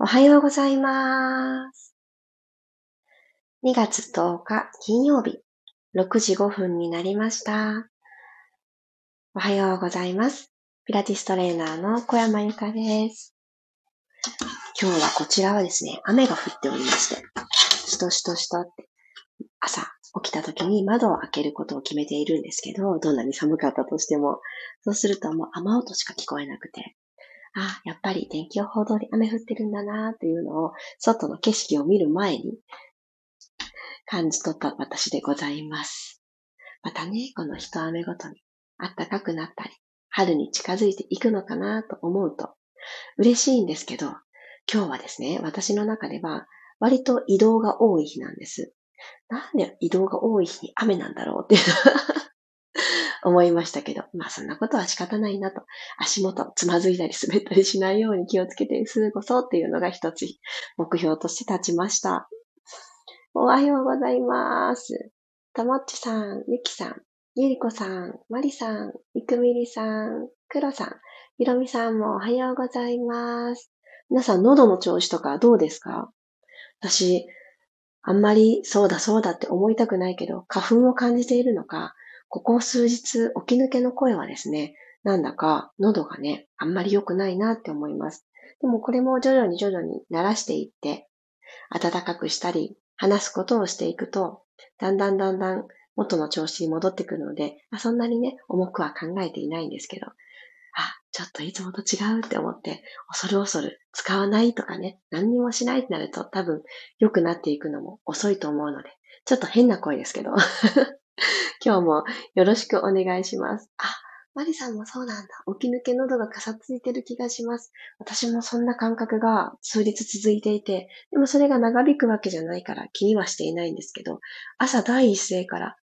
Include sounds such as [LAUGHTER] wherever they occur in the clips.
おはようございます。2月10日金曜日、6時5分になりました。おはようございます。ピラティストレーナーの小山由かです。今日はこちらはですね、雨が降っておりまして、しとしとしとって朝起きた時に窓を開けることを決めているんですけど、どんなに寒かったとしても、そうするともう雨音しか聞こえなくて、あ、やっぱり天気予報通り雨降ってるんだなというのを、外の景色を見る前に感じ取った私でございます。またね、この一雨ごとに暖かくなったり、春に近づいていくのかなと思うと嬉しいんですけど、今日はですね、私の中では割と移動が多い日なんです。なんで移動が多い日に雨なんだろうっていう思いましたけど、まあそんなことは仕方ないなと。足元つまずいたり滑ったりしないように気をつけて過ごそうっていうのが一つ目標として立ちました。おはようございます。ともっちさん、ゆきさん、ゆりこさん、まりさん、いくみりさん、くろさん、ひろみさんもおはようございます。皆さん喉の調子とかどうですか？私、あんまりそうだそうだって思いたくないけど、花粉を感じているのか、ここ数日、起き抜けの声はですね、なんだか喉がね、あんまり良くないなって思います。でもこれも徐々に徐々に慣らしていって、暖かくしたり、話すことをしていくと、だんだんだんだん元の調子に戻ってくるので、あそんなにね、重くは考えていないんですけど、あ、ちょっといつもと違うって思って、恐る恐る使わないとかね、何にもしないってなると多分良くなっていくのも遅いと思うので、ちょっと変な声ですけど [LAUGHS] 今日もよろしくお願いします。あ、マリさんもそうなんだ。起き抜け喉がかさついてる気がします。私もそんな感覚が数日続いていて、でもそれが長引くわけじゃないから気にはしていないんですけど、朝第一声から、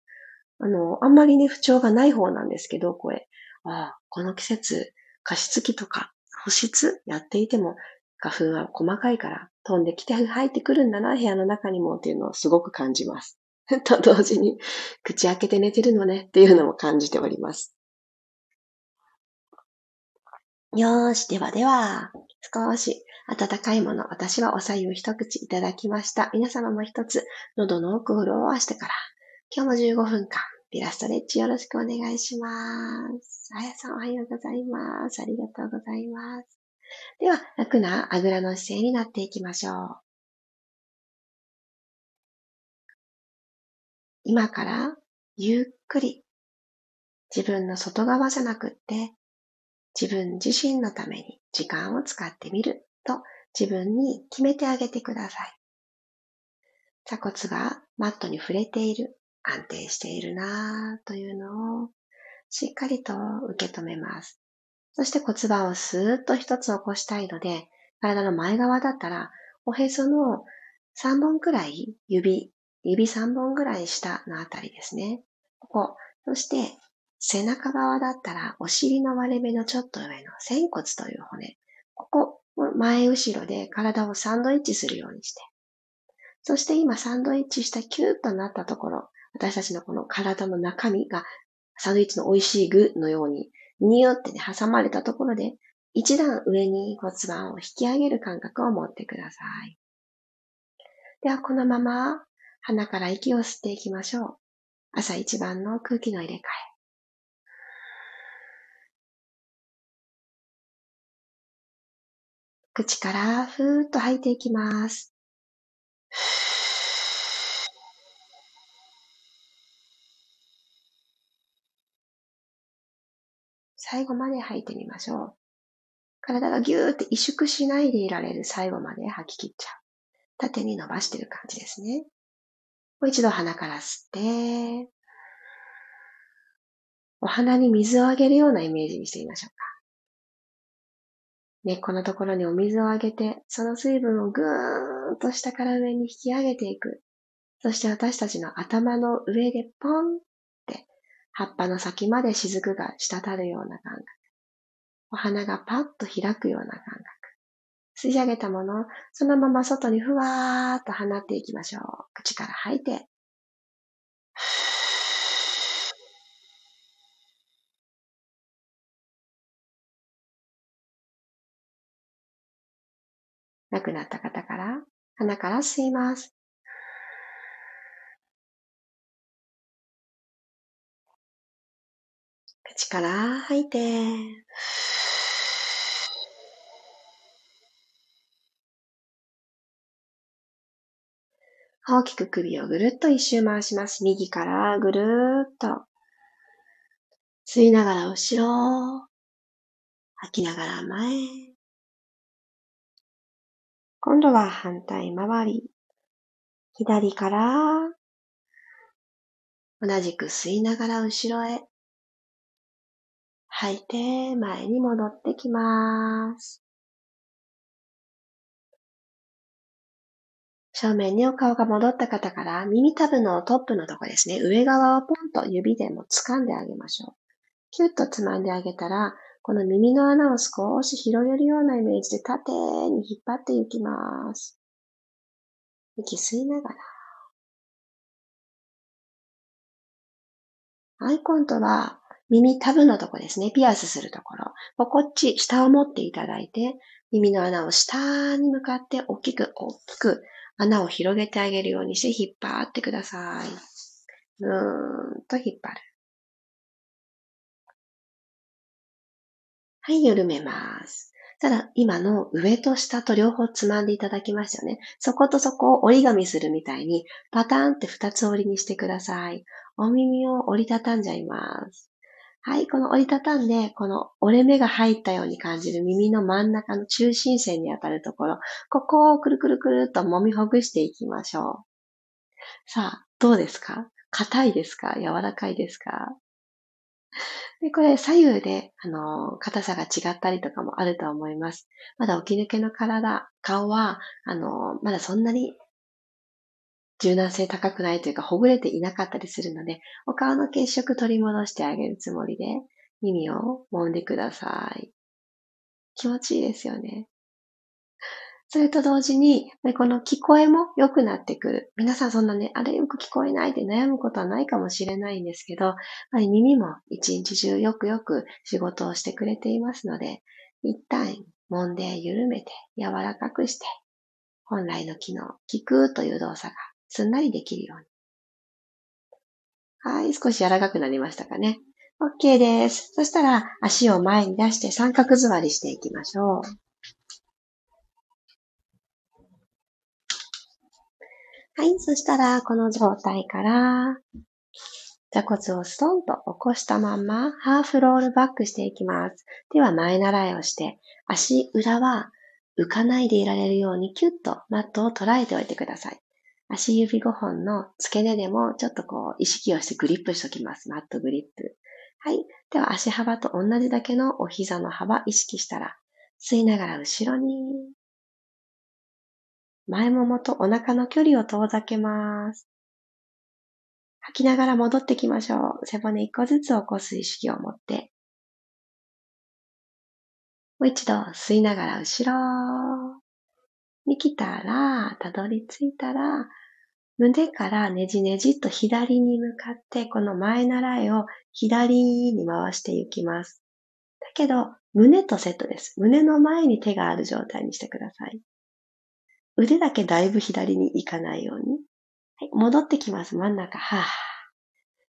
あの、あんまりね、不調がない方なんですけど、声。ああ、この季節、加湿器とか保湿やっていても、花粉は細かいから飛んできて入ってくるんだな、部屋の中にもっていうのをすごく感じます。[LAUGHS] と同時に、口開けて寝てるのねっていうのも感じております。よーし、ではでは、少し温かいもの、私はおさゆを一口いただきました。皆様も一つ、喉の奥を潤わしてから、今日も15分間、ピラストレッチよろしくお願いします。あやさんおはようございます。ありがとうございます。では、楽なあぐらの姿勢になっていきましょう。今からゆっくり自分の外側じゃなくって自分自身のために時間を使ってみると自分に決めてあげてください。鎖骨がマットに触れている、安定しているなぁというのをしっかりと受け止めます。そして骨盤をスーッと一つ起こしたいので、体の前側だったら、おへその3本くらい指指3本ぐらい下のあたりですね。ここ。そして、背中側だったら、お尻の割れ目のちょっと上の仙骨という骨。ここ、前後ろで体をサンドイッチするようにして。そして今サンドイッチしたキューッとなったところ、私たちのこの体の中身がサンドイッチの美味しい具のように、ニューってね、挟まれたところで、一段上に骨盤を引き上げる感覚を持ってください。では、このまま鼻から息を吸っていきましょう。朝一番の空気の入れ替え。口からふーっと吐いていきます。最後まで吐いてみましょう。体がぎゅーって萎縮しないでいられる最後まで吐き切っちゃう。縦に伸ばしてる感じですね。もう一度鼻から吸って、お花に水をあげるようなイメージにしてみましょうか。根っこのところにお水をあげて、その水分をぐーんと下から上に引き上げていく。そして私たちの頭の上でポンって葉っぱの先まで雫が滴るような感覚。お花がパッと開くような感覚。吸い上げたもの、そのまま外にふわーっと放っていきましょう。口から吐いて。亡くなった方から、鼻から吸います。口から吐いて、大きく首をぐるっと一周回します。右からぐるーっと。吸いながら後ろ。吐きながら前。今度は反対回り。左から同じく吸いながら後ろへ。吐いて前に戻ってきます。正面にお顔が戻った方から耳たぶのトップのとこですね。上側をポンと指でも掴んであげましょう。キュッとつまんであげたら、この耳の穴を少し広げるようなイメージで縦に引っ張っていきます。息吸いながら。はい、今度は耳タブのとこですね。ピアスするところ。こっち、下を持っていただいて、耳の穴を下に向かって大きく大きく穴を広げてあげるようにして引っ張ってください。うーんと引っ張る。はい、緩めます。ただ、今の上と下と両方つまんでいただきましたよね。そことそこを折り紙するみたいに、パターンって二つ折りにしてください。お耳を折りたたんじゃいます。はい、この折りたたんで、この折れ目が入ったように感じる耳の真ん中の中心線に当たるところ、ここをくるくるくるっと揉みほぐしていきましょう。さあ、どうですか？硬いですか？柔らかいですか？で、これ左右で、あの、硬さが違ったりとかもあると思います。まだ起き抜けの体、顔は、あの、まだそんなに柔軟性高くないというか、ほぐれていなかったりするので、お顔の血色取り戻してあげるつもりで、耳を揉んでください。気持ちいいですよね。それと同時に、この聞こえも良くなってくる。皆さんそんなね、あれよく聞こえないって悩むことはないかもしれないんですけど、耳も一日中よくよく仕事をしてくれていますので、一旦揉んで緩めて柔らかくして、本来の機能、聞くという動作がすんなりできるように。はい、少し柔らかくなりましたかね。OK です。そしたら足を前に出して三角座りしていきましょう。はい。そしたら、この状態から、座骨をストンと起こしたまま、ハーフロールバックしていきます。では、前習いをして、足裏は浮かないでいられるようにキュッとマットを捉えておいてください。足指5本の付け根でもちょっとこう意識をしてグリップしときます。マットグリップ。はい。では足幅と同じだけのお膝の幅意識したら、吸いながら後ろに前ももとお腹の距離を遠ざけます。吐きながら戻ってきましょう。背骨一個ずつ起こす意識を持って。もう一度吸いながら後ろに来たら、たどり着いたら、胸からねじねじっと左に向かって、この前習いを左に回していきます。だけど、胸とセットです。胸の前に手がある状態にしてください。腕だけだいぶ左に行かないように。はい、戻ってきます。真ん中。はぁ。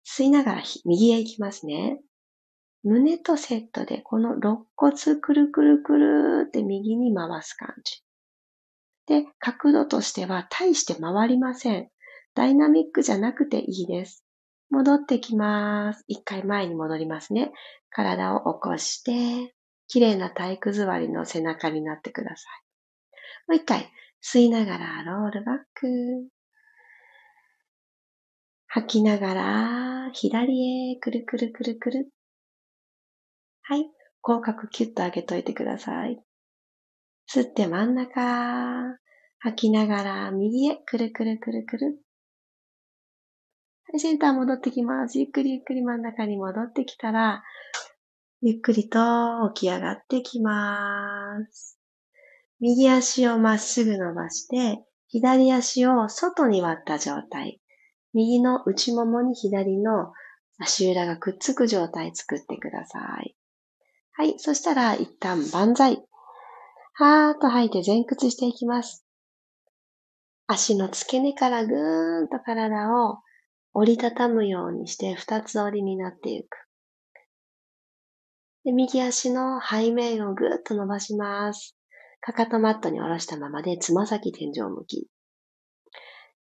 吸いながら右へ行きますね。胸とセットで、この肋骨くるくるくるって右に回す感じ。で、角度としては大して回りません。ダイナミックじゃなくていいです。戻ってきます。一回前に戻りますね。体を起こして、綺麗な体育座りの背中になってください。もう一回、吸いながらロールバック。吐きながら左へくるくるくるくる。はい。口角キュッと上げといてください。吸って真ん中。吐きながら右へくるくるくるくる。はい、センター戻ってきます。ゆっくりゆっくり真ん中に戻ってきたら、ゆっくりと起き上がってきます。右足をまっすぐ伸ばして、左足を外に割った状態。右の内ももに左の足裏がくっつく状態作ってください。はい。そしたら一旦万歳。はーっと吐いて前屈していきます。足の付け根からぐーんと体を折りたたむようにして二つ折りになっていく。で右足の背面をぐーっと伸ばします。かかとマットに下ろしたままでつま先天井向き。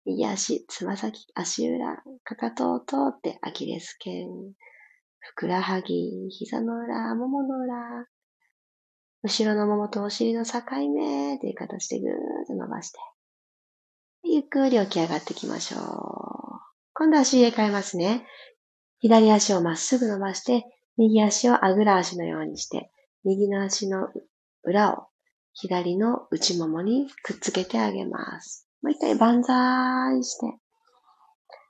右足、つま先、足裏、かかとを通ってアキレス腱、ふくらはぎ、膝の裏、ももの裏、後ろのももとお尻の境目という形でぐーっと伸ばして、ゆっくり起き上がっていきましょう。今度は足入れ替えますね。左足をまっすぐ伸ばして、右足をあぐら足のようにして、右の足の裏を左の内ももにくっつけてあげます。もう一回万歳して、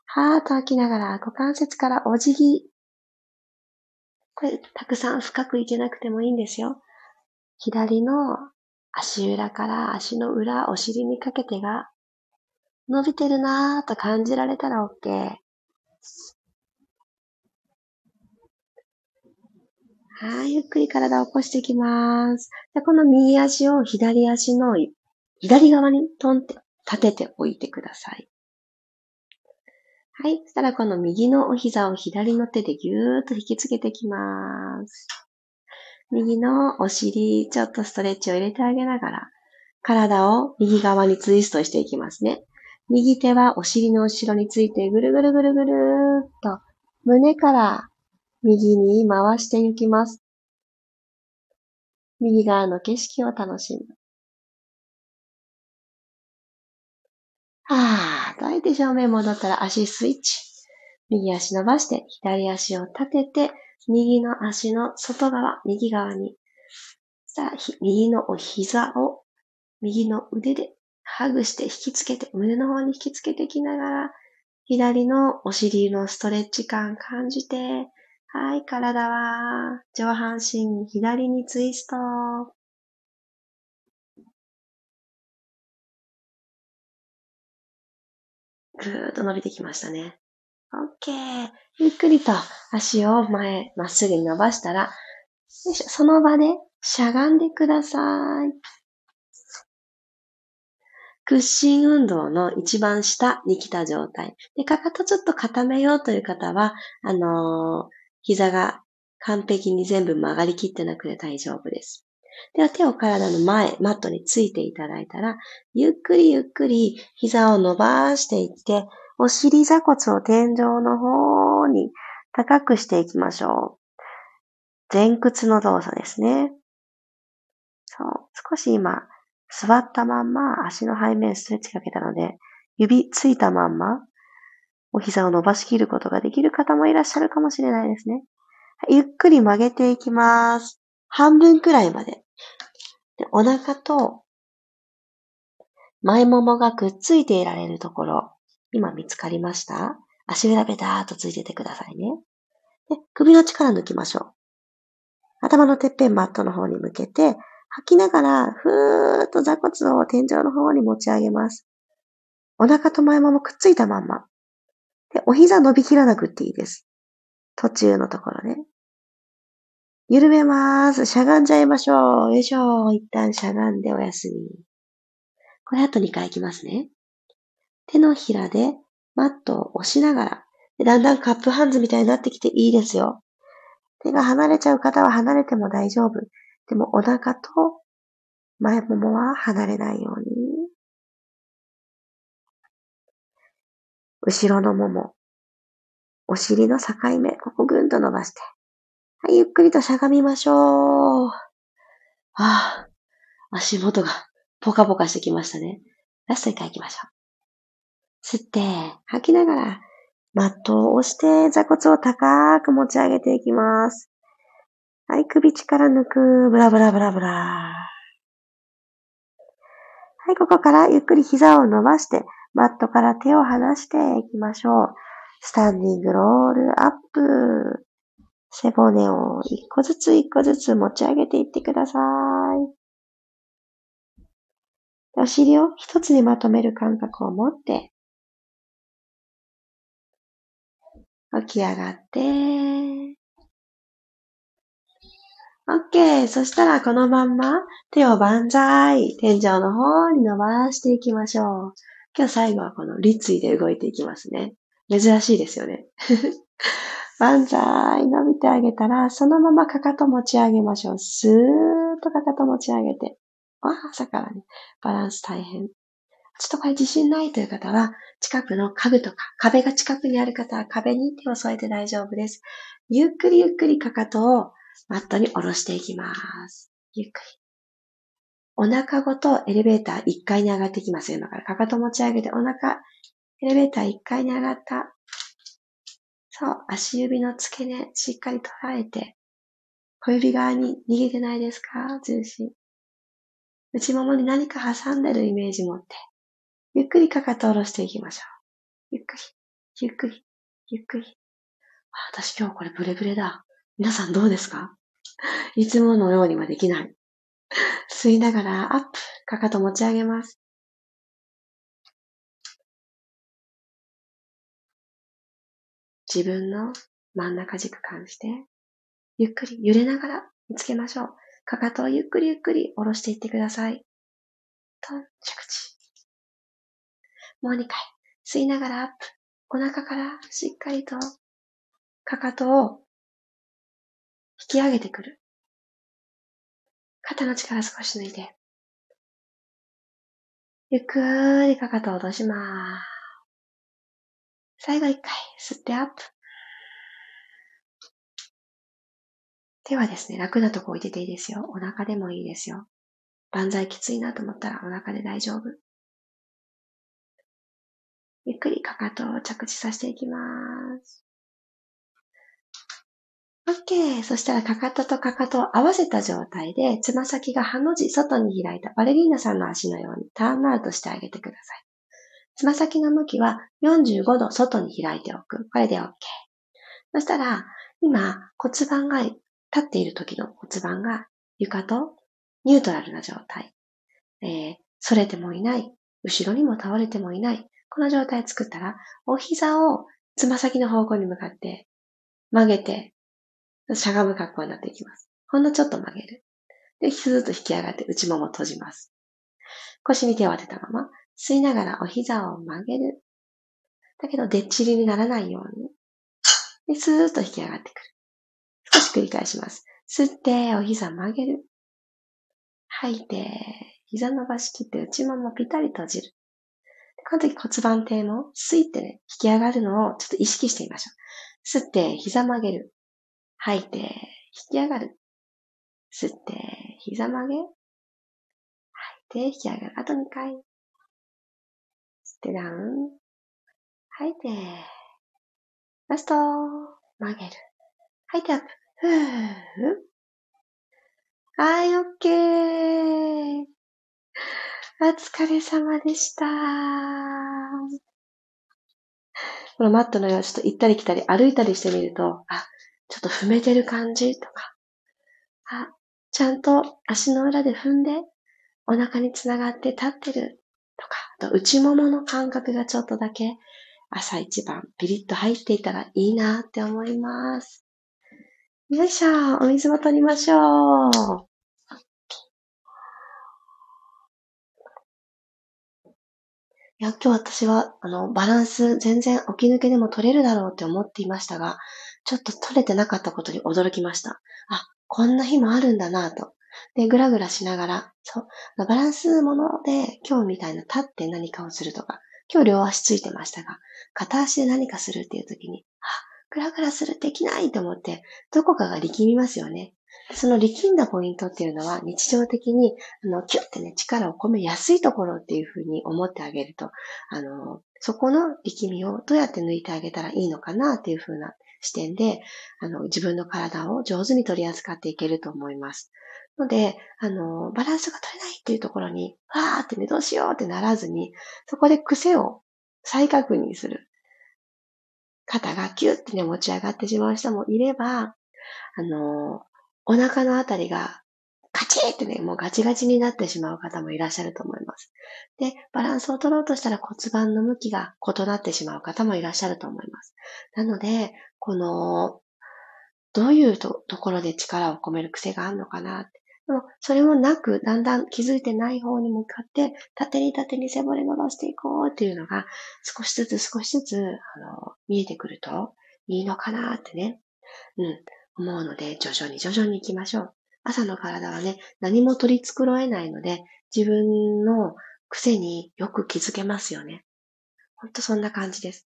はーっと吐きながら股関節からお辞儀。これ、たくさん深くいけなくてもいいんですよ。左の足裏から足の裏、お尻にかけてが伸びてるなーと感じられたら OK。はい、ゆっくり体を起こしていきます。でこの右足を左足の左側にトンって立てておいてください。はい。そしたらこの右のお膝を左の手でぎゅーっと引きつけていきます。右のお尻、ちょっとストレッチを入れてあげながら、体を右側にツイストしていきますね。右手はお尻の後ろについてぐるぐるぐるぐるーっと胸から右に回していきます。右側の景色を楽しむ。はぁ、と相手正面戻ったら足スイッチ。右足伸ばして、左足を立てて、右の足の外側、右側に。さあ、右のお膝を右の腕でハグして引きつけて、胸の方に引きつけていきながら、左のお尻のストレッチ感感じて、はい、体は上半身左にツイスト。ぐーっと伸びてきましたね。OK。ゆっくりと足を前、まっすぐに伸ばしたら、よいしょその場でしゃがんでください。屈伸運動の一番下に来た状態。で、かかとちょっと固めようという方は、あのー、膝が完璧に全部曲がりきってなくて大丈夫です。では手を体の前、マットについていただいたら、ゆっくりゆっくり膝を伸ばしていって、お尻座骨を天井の方に高くしていきましょう。前屈の動作ですね。そう。少し今、座ったまんま足の背面ストレッチかけたので、指ついたまんま、お膝を伸ばしきることができる方もいらっしゃるかもしれないですね。ゆっくり曲げていきます。半分くらいまで。でお腹と前ももがくっついていられるところ、今見つかりました？足裏ペターっとついててくださいね。で首の力抜きましょう。頭のてっぺんマットの方に向けて、吐きながら、ふーっと座骨を天井の方に持ち上げます。お腹と前ももくっついたまんま。で、お膝伸びきらなくっていいです。途中のところね。緩めます。しゃがんじゃいましょう。よいしょ。一旦しゃがんでお休み。これあと2回いきますね。手のひらでマットを押しながら、だんだんカップハンズみたいになってきていいですよ。手が離れちゃう方は離れても大丈夫。でもお腹と前ももは離れないように。後ろのもも、お尻の境目、ここぐんと伸ばして。はい、ゆっくりとしゃがみましょう。ああ、足元がポカポカしてきましたね。ラスト一回行きましょう。吸って、吐きながら、マットを押して座骨を高く持ち上げていきます。はい、首力抜く。ブラブラブラブラ。はい、ここからゆっくり膝を伸ばして、マットから手を離していきましょう。スタンディングロールアップ。背骨を一個ずつ一個ずつ持ち上げていってください。お尻を一つにまとめる感覚を持って、起き上がって、OK。そしたらこのまんま手を万歳。天井の方に伸ばしていきましょう。今日最後はこの立位で動いていきますね。珍しいですよね。万歳。伸びてあげたら、そのままかかと持ち上げましょう。スーッとかかと持ち上げて。わあ、朝からね、バランス大変。ちょっとこれ自信ないという方は、近くの家具とか壁が近くにある方は壁に手を添えて大丈夫です。ゆっくりゆっくりかかとをマットに下ろしていきます。ゆっくり。お腹ごとエレベーター1階に上がってきます。今からかかと持ち上げてお腹、エレベーター1階に上がった。そう、足指の付け根しっかり捉えて、小指側に逃げてないですか？重心。内ももに何か挟んでるイメージ持って、ゆっくりかかと下ろしていきましょう。ゆっくり、ゆっくり、ゆっくり。あ私今日これブレブレだ。皆さんどうですか？いつものようにはできない。吸いながらアップ、かかと持ち上げます。自分の真ん中軸感じて、ゆっくり揺れながら見つけましょう。かかとをゆっくりゆっくり下ろしていってください。と、着地。もう2回。吸いながらアップ。お腹からしっかりと、かかとを引き上げてくる。肩の力少し抜いて。ゆっくりかかとを落とします。最後一回、吸ってアップ。手はですね、楽なとこ置いてていいですよ。お腹でもいいですよ。万歳きついなと思ったらお腹で大丈夫。ゆっくりかかとを着地させていきます。OK。そしたらかかととかかとを合わせた状態で、つま先がハの字外に開いたバレリーナさんの足のようにターンアウトしてあげてください。つま先の向きは45度外に開いておく。これで OK。そしたら、今骨盤が立っている時の骨盤が床とニュートラルな状態。えー、反れてもいない。後ろにも倒れてもいない。この状態作ったら、お膝をつま先の方向に向かって曲げてしゃがむ格好になっていきます。ほんのちょっと曲げる。で、スーッと引き上がって内もも閉じます。腰に手を当てたまま、吸いながらお膝を曲げる。だけど、でっちりにならないように。で、スーッと引き上がってくる。少し繰り返します。吸って、お膝曲げる。吐いて、膝伸ばしきって内ももぴたり閉じる。この時骨盤底もスイってね、引き上がるのをちょっと意識してみましょう。吸って、膝曲げる。吐いて、引き上がる。吸って、膝曲げ。吐いて、引き上がる。あと2回。吸ってダウン。吐いて、ラスト、曲げる。吐いてアップ。ふー。はい、オッケー。お疲れ様でした。このマットの上をちょっと行ったり来たり歩いたりしてみると、あ、ちょっと踏めてる感じとか、あ、ちゃんと足の裏で踏んでお腹につながって立ってるとか、あと内ももの感覚がちょっとだけ朝一番ピリッと入っていたらいいなって思います。よいしょ、お水も取りましょう。いや、今日私は、あの、バランス全然起き抜けでも取れるだろうって思っていましたが、ちょっと取れてなかったことに驚きました。あ、こんな日もあるんだなと。で、ぐらぐらしながら、そう、バランスもので今日みたいな立って何かをするとか、今日両足ついてましたが、片足で何かするっていう時に、あ、ぐらぐらするできないと思って、どこかが力みますよね。その力んだポイントっていうのは日常的に、あの、キュッてね、力を込めやすいところっていうふうに思ってあげると、あの、そこの力みをどうやって抜いてあげたらいいのかなっていうふうな視点で、あの、自分の体を上手に取り扱っていけると思います。ので、あの、バランスが取れないっていうところに、わーってね、どうしようってならずに、そこで癖を再確認する。肩がキュッてね、持ち上がってしまう人もいれば、あの、お腹のあたりがカチッってね、もうガチガチになってしまう方もいらっしゃると思います。で、バランスを取ろうとしたら骨盤の向きが異なってしまう方もいらっしゃると思います。なので、この、どういうところで力を込める癖があるのかなって。でも、それもなく、だんだん気づいてない方に向かって、縦に縦に背骨伸ばしていこうっていうのが、少しずつ少しずつ、あの、見えてくるといいのかなってね。うん。思うので、徐々に徐々に行きましょう。朝の体はね、何も取り繕えないので、自分の癖によく気づけますよね。ほんとそんな感じです。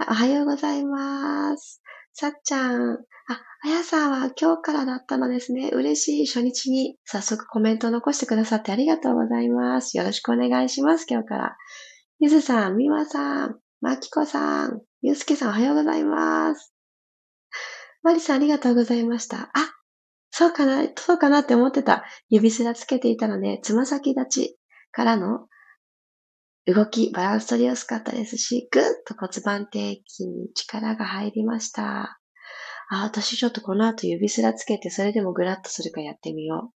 おはようございます。さっちゃん。あ、あやさんは今日からだったのですね。嬉しい。初日に早速コメントを残してくださってありがとうございます。よろしくお願いします。今日から。ゆずさん、みわさん、まきこさん、ゆうすけさんおはようございます。まりさんありがとうございました。あ、そうかな、そうかなって思ってた。指すらつけていたので、つま先立ちからの動き、バランス取りやすかったですし、ぐっと骨盤底筋に力が入りました。あ、私ちょっとこの後指すらつけて、それでもグラッとするかやってみよ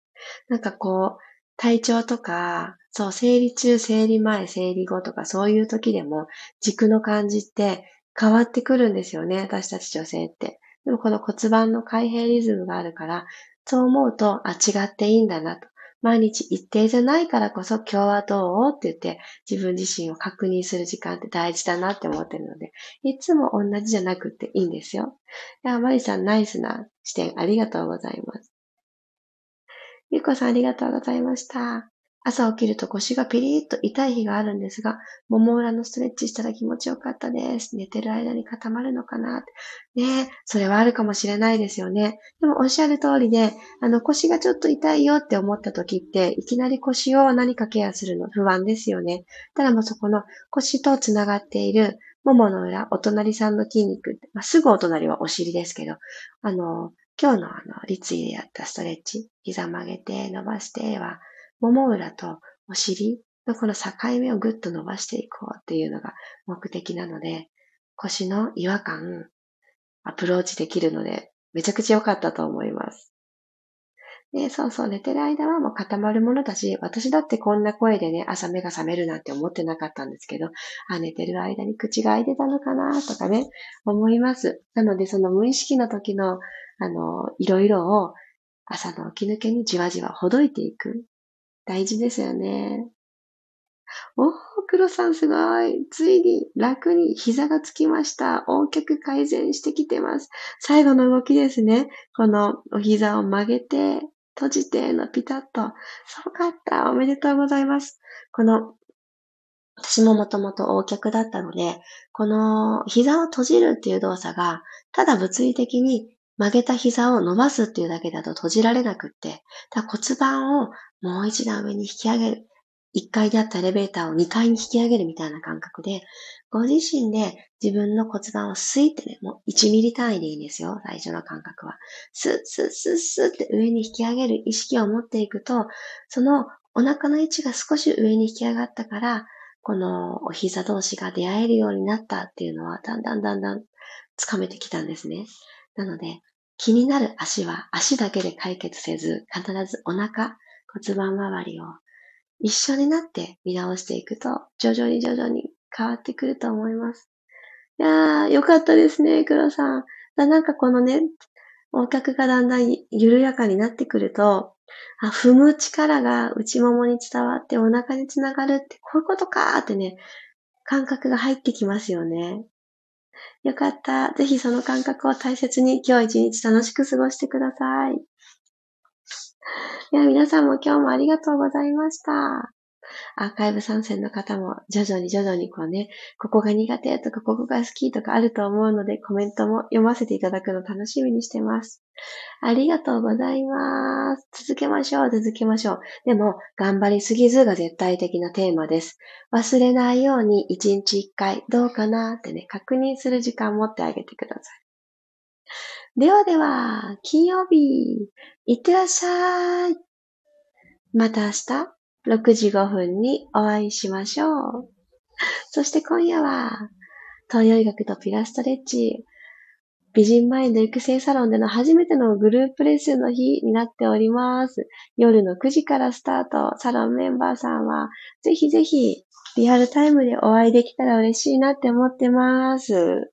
う。なんかこう、体調とか、そう、生理中、生理前、生理後とか、そういう時でも、軸の感じって変わってくるんですよね、私たち女性って。でもこの骨盤の開閉リズムがあるから、そう思うと、あ、違っていいんだなと。毎日一定じゃないからこそ今日はどう？って言って自分自身を確認する時間って大事だなって思ってるので、いつも同じじゃなくていいんですよ。では、マリさんナイスな視点ありがとうございます。ゆうこさんありがとうございました。朝起きると腰がピリッと痛い日があるんですが、もも裏のストレッチしたら気持ちよかったです。寝てる間に固まるのかなねえ、それはあるかもしれないですよね。でもおっしゃる通りで、あの腰がちょっと痛いよって思った時って、いきなり腰を何かケアするの不安ですよね。ただもうそこの腰とつながっているももの裏、お隣さんの筋肉、まあ、すぐお隣はお尻ですけど、あの、今日のあの、立位でやったストレッチ、膝曲げて伸ばしては、もも裏とお尻のこの境目をぐっと伸ばしていこうっていうのが目的なので、腰の違和感、アプローチできるので、めちゃくちゃ良かったと思います。で、そうそう、寝てる間はもう固まるものだし、私だってこんな声でね、朝目が覚めるなんて思ってなかったんですけど、あ、寝てる間に口が開いてたのかなとかね、思います。なので、その無意識の時の、あの、いろいろを朝の起き抜けにじわじわほどいていく。大事ですよね。おー、黒さんすごい。ついに楽に膝がつきました。大きく改善してきてます。最後の動きですね。このお膝を曲げて、閉じてのピタッと。そうかった。おめでとうございます。この、私ももともと O 脚だったので、この膝を閉じるっていう動作が、ただ物理的に曲げた膝を伸ばすっていうだけだと閉じられなくって、骨盤をもう一段上に引き上げる。1階であったエレベーターを2階に引き上げるみたいな感覚で、ご自身で自分の骨盤をスイってね、もう1ミリ単位でいいんですよ、最初の感覚は。スッスッスッスッって上に引き上げる意識を持っていくと、そのお腹の位置が少し上に引き上がったから、このお膝同士が出会えるようになったっていうのは、だんだんだんだんつかめてきたんですね。なので、気になる足は足だけで解決せず、必ずお腹、骨盤周りを一緒になって見直していくと、徐々に徐々に変わってくると思います。いやー、よかったですね、黒さん。なんかこのね、横脚がだんだん緩やかになってくると、あ、踏む力が内ももに伝わってお腹につながるって、こういうことかーってね、感覚が入ってきますよね。よかった。ぜひその感覚を大切に今日一日楽しく過ごしてください。いや、皆さんも今日もありがとうございました。アーカイブ参戦の方も徐々に徐々にこうね、ここが苦手とかここが好きとかあると思うのでコメントも読ませていただくの楽しみにしてます。ありがとうございます。続けましょう、続けましょう。でも、頑張りすぎずが絶対的なテーマです。忘れないように一日一回どうかなってね、確認する時間持ってあげてください。ではでは、金曜日、いってらっしゃい。また明日、6時5分にお会いしましょう。そして今夜は、東洋医学とピラストレッチ、美人マインド育成サロンでの初めてのグループレッスンの日になっております。夜の9時からスタート、サロンメンバーさんは、ぜひぜひ、リアルタイムでお会いできたら嬉しいなって思ってます。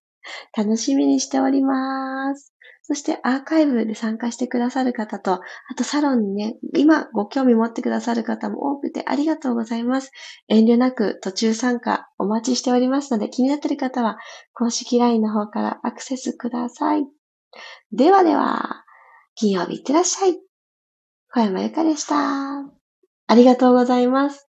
楽しみにしております。そしてアーカイブで参加してくださる方と、あとサロンにね、今ご興味持ってくださる方も多くてありがとうございます。遠慮なく途中参加お待ちしておりますので、気になっている方は公式 LINE の方からアクセスください。ではでは、金曜日いってらっしゃい。小山由かでした。ありがとうございます。